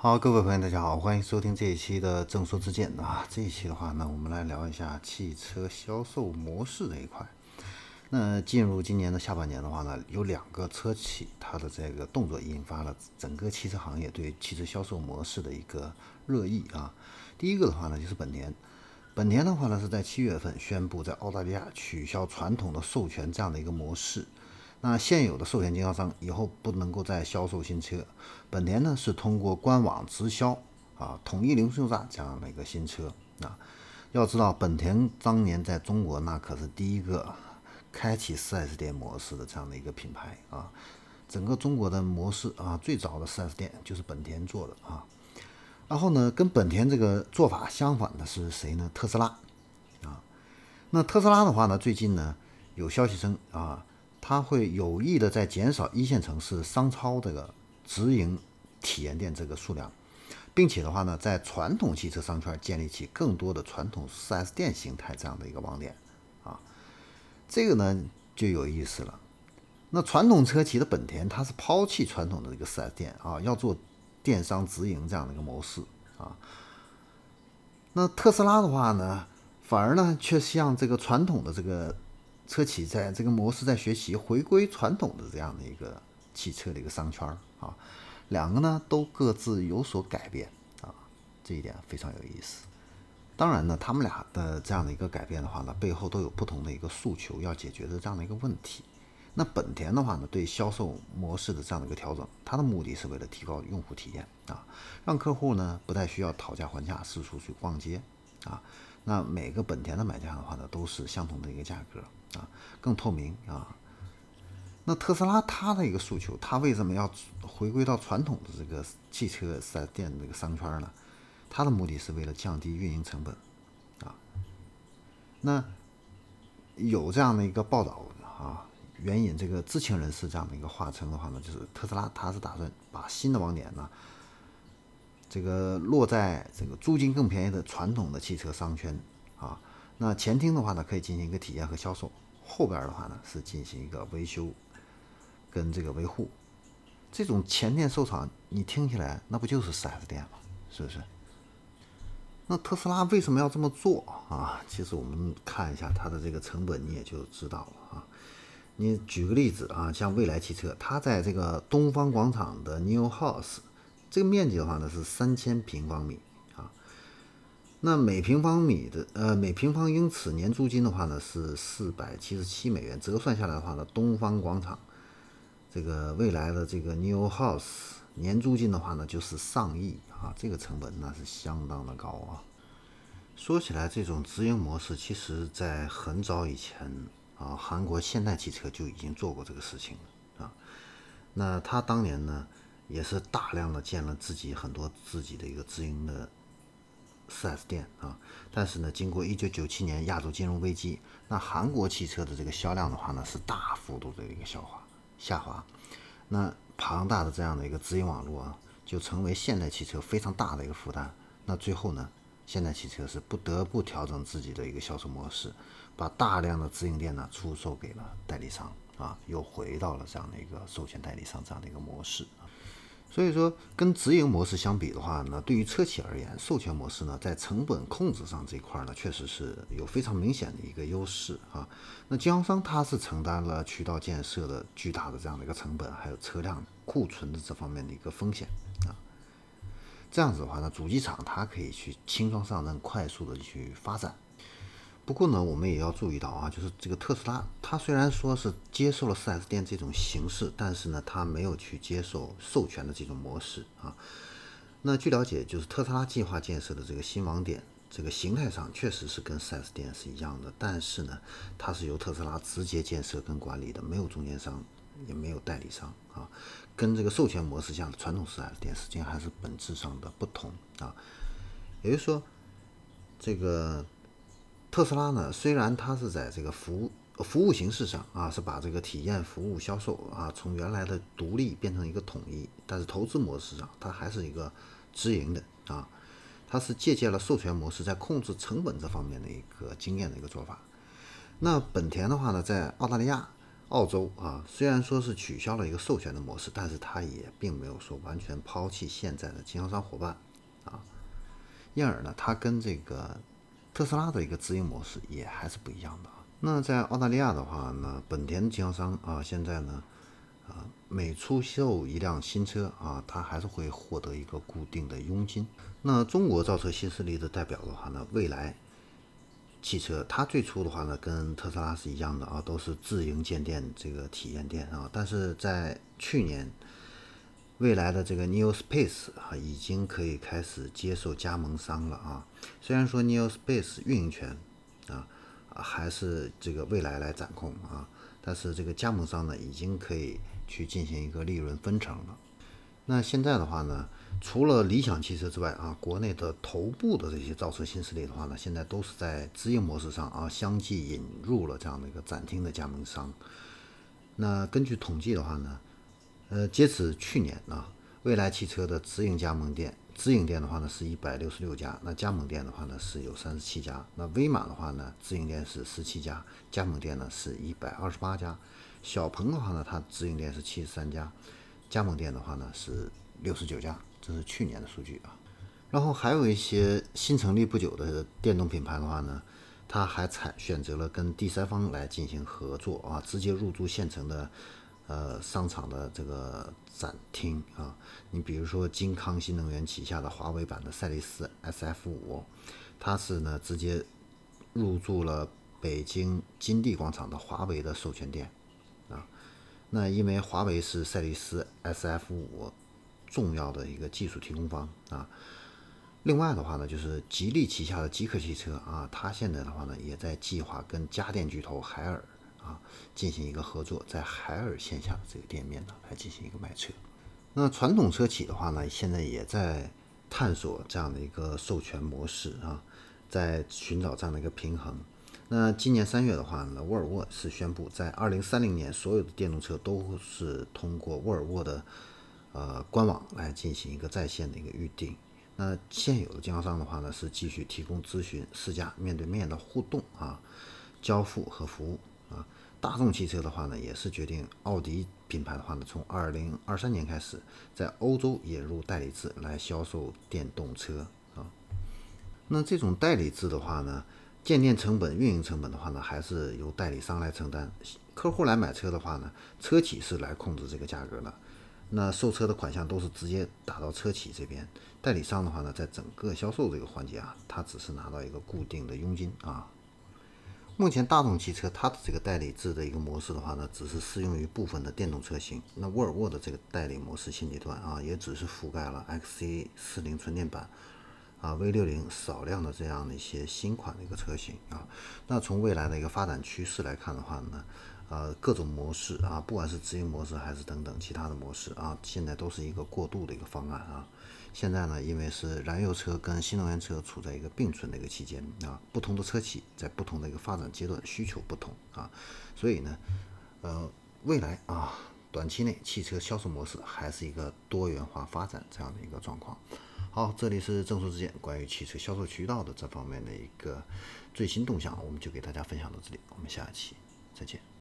好，各位朋友，大家好，欢迎收听这一期的正说之见啊。这一期的话呢，我们来聊一下汽车销售模式这一块。那进入今年的下半年的话呢，有两个车企，它的这个动作引发了整个汽车行业对汽车销售模式的一个热议啊。第一个的话呢，就是本田。本田的话呢，是在七月份宣布在澳大利亚取消传统的授权这样的一个模式。那现有的授权经销商以后不能够再销售新车，本田呢是通过官网直销啊，统一零售价这样的一个新车啊。要知道，本田当年在中国那可是第一个开启 4S 店模式的这样的一个品牌啊。整个中国的模式啊，最早的 4S 店就是本田做的啊。然后呢，跟本田这个做法相反的是谁呢？特斯拉啊。那特斯拉的话呢，最近呢有消息称啊。它会有意的在减少一线城市商超这个直营体验店这个数量，并且的话呢，在传统汽车商圈建立起更多的传统 4S 店形态这样的一个网点啊，这个呢就有意思了。那传统车企的本田，它是抛弃传统的这个 4S 店啊，要做电商直营这样的一个模式啊。那特斯拉的话呢，反而呢却像这个传统的这个。车企在这个模式在学习回归传统的这样的一个汽车的一个商圈啊，两个呢都各自有所改变啊，这一点非常有意思。当然呢，他们俩的这样的一个改变的话呢，背后都有不同的一个诉求要解决的这样的一个问题。那本田的话呢，对销售模式的这样的一个调整，它的目的是为了提高用户体验啊，让客户呢不再需要讨价还价四处去逛街啊。那每个本田的买家的话呢，都是相同的一个价格。啊，更透明啊。那特斯拉它的一个诉求，它为什么要回归到传统的这个汽车四 S 店这个商圈呢？它的目的是为了降低运营成本啊。那有这样的一个报道啊，援引这个知情人士这样的一个话称的话呢，就是特斯拉它是打算把新的网点呢，这个落在这个租金更便宜的传统的汽车商圈啊。那前厅的话呢，可以进行一个体验和销售；后边的话呢，是进行一个维修跟这个维护。这种前店售厂，你听起来那不就是 4S 店吗？是不是？那特斯拉为什么要这么做啊？其实我们看一下它的这个成本，你也就知道了啊。你举个例子啊，像蔚来汽车，它在这个东方广场的 New House，这个面积的话呢是三千平方米。那每平方米的呃每平方英尺年租金的话呢是四百七十七美元，折算下来的话呢，东方广场这个未来的这个 New House 年租金的话呢就是上亿啊，这个成本那是相当的高啊。说起来，这种直营模式其实在很早以前啊，韩国现代汽车就已经做过这个事情了啊。那他当年呢也是大量的建了自己很多自己的一个直营的。4S 店啊，但是呢，经过1997年亚洲金融危机，那韩国汽车的这个销量的话呢，是大幅度的一个下滑，下滑。那庞大的这样的一个直营网络啊，就成为现代汽车非常大的一个负担。那最后呢，现代汽车是不得不调整自己的一个销售模式，把大量的直营店呢出售给了代理商啊，又回到了这样的一个授权代理商这样的一个模式。所以说，跟直营模式相比的话呢，对于车企而言，授权模式呢，在成本控制上这一块呢，确实是有非常明显的一个优势啊。那经销商他是承担了渠道建设的巨大的这样的一个成本，还有车辆库存的这方面的一个风险啊。这样子的话呢，主机厂它可以去轻装上阵，快速的去发展。不过呢，我们也要注意到啊，就是这个特斯拉，它虽然说是接受了 4S 店这种形式，但是呢，它没有去接受授权的这种模式啊。那据了解，就是特斯拉计划建设的这个新网点，这个形态上确实是跟 4S 店是一样的，但是呢，它是由特斯拉直接建设跟管理的，没有中间商，也没有代理商啊，跟这个授权模式下的传统 4S 店实际上还是本质上的不同啊。也就是说，这个。特斯拉呢，虽然它是在这个服务服务形式上啊，是把这个体验服务销售啊，从原来的独立变成一个统一，但是投资模式上，它还是一个直营的啊，它是借鉴了授权模式在控制成本这方面的一个经验的一个做法。那本田的话呢，在澳大利亚澳洲啊，虽然说是取消了一个授权的模式，但是它也并没有说完全抛弃现在的经销商伙伴啊，因而呢，它跟这个特斯拉的一个直营模式也还是不一样的啊。那在澳大利亚的话呢，本田经销商啊，现在呢，啊，每出售一辆新车啊，它还是会获得一个固定的佣金。那中国造车新势力的代表的话呢，未来。汽车，它最初的话呢，跟特斯拉是一样的啊，都是自营建店这个体验店啊。但是在去年，未来的这个 Neo Space 啊，已经可以开始接受加盟商了啊。虽然说 Neo Space 运营权啊，还是这个未来来掌控啊，但是这个加盟商呢，已经可以去进行一个利润分成了。那现在的话呢？除了理想汽车之外啊，国内的头部的这些造车新势力的话呢，现在都是在直营模式上啊，相继引入了这样的一个展厅的加盟商。那根据统计的话呢，呃，截止去年啊，蔚来汽车的直营加盟店，直营店的话呢是一百六十六家，那加盟店的话呢是有三十七家。那威马的话呢，直营店是十七家，加盟店呢是一百二十八家。小鹏的话呢，它直营店是七十三家，加盟店的话呢是六十九家。这是去年的数据啊，然后还有一些新成立不久的电动品牌的话呢，它还采选择了跟第三方来进行合作啊，直接入驻县城的呃商场的这个展厅啊。你比如说金康新能源旗下的华为版的赛力斯 SF 五，它是呢直接入驻了北京金地广场的华为的授权店啊。那因为华为是赛力斯 SF 五。重要的一个技术提供方啊，另外的话呢，就是吉利旗下的极客汽车啊，它现在的话呢，也在计划跟家电巨头海尔啊进行一个合作，在海尔线下的这个店面呢来进行一个卖车。那传统车企的话呢，现在也在探索这样的一个授权模式啊，在寻找这样的一个平衡。那今年三月的话呢，沃尔沃是宣布，在二零三零年，所有的电动车都是通过沃尔沃的。呃，官网来进行一个在线的一个预定。那现有的经销商的话呢，是继续提供咨询、试驾、面对面的互动啊，交付和服务啊。大众汽车的话呢，也是决定奥迪品牌的话呢，从二零二三年开始，在欧洲引入代理制来销售电动车啊。那这种代理制的话呢，建店成本、运营成本的话呢，还是由代理商来承担。客户来买车的话呢，车企是来控制这个价格的。那售车的款项都是直接打到车企这边，代理商的话呢，在整个销售这个环节啊，他只是拿到一个固定的佣金啊。目前大众汽车它的这个代理制的一个模式的话呢，只是适用于部分的电动车型。那沃尔沃的这个代理模式现阶段啊，也只是覆盖了 XC 四零纯电版啊、V 六零少量的这样的一些新款的一个车型啊。那从未来的一个发展趋势来看的话呢？呃，各种模式啊，不管是直营模式还是等等其他的模式啊，现在都是一个过渡的一个方案啊。现在呢，因为是燃油车跟新能源车处在一个并存的一个期间啊，不同的车企在不同的一个发展阶段需求不同啊，所以呢，呃，未来啊，短期内汽车销售模式还是一个多元化发展这样的一个状况。好，这里是正说之见关于汽车销售渠道的这方面的一个最新动向，我们就给大家分享到这里，我们下期再见。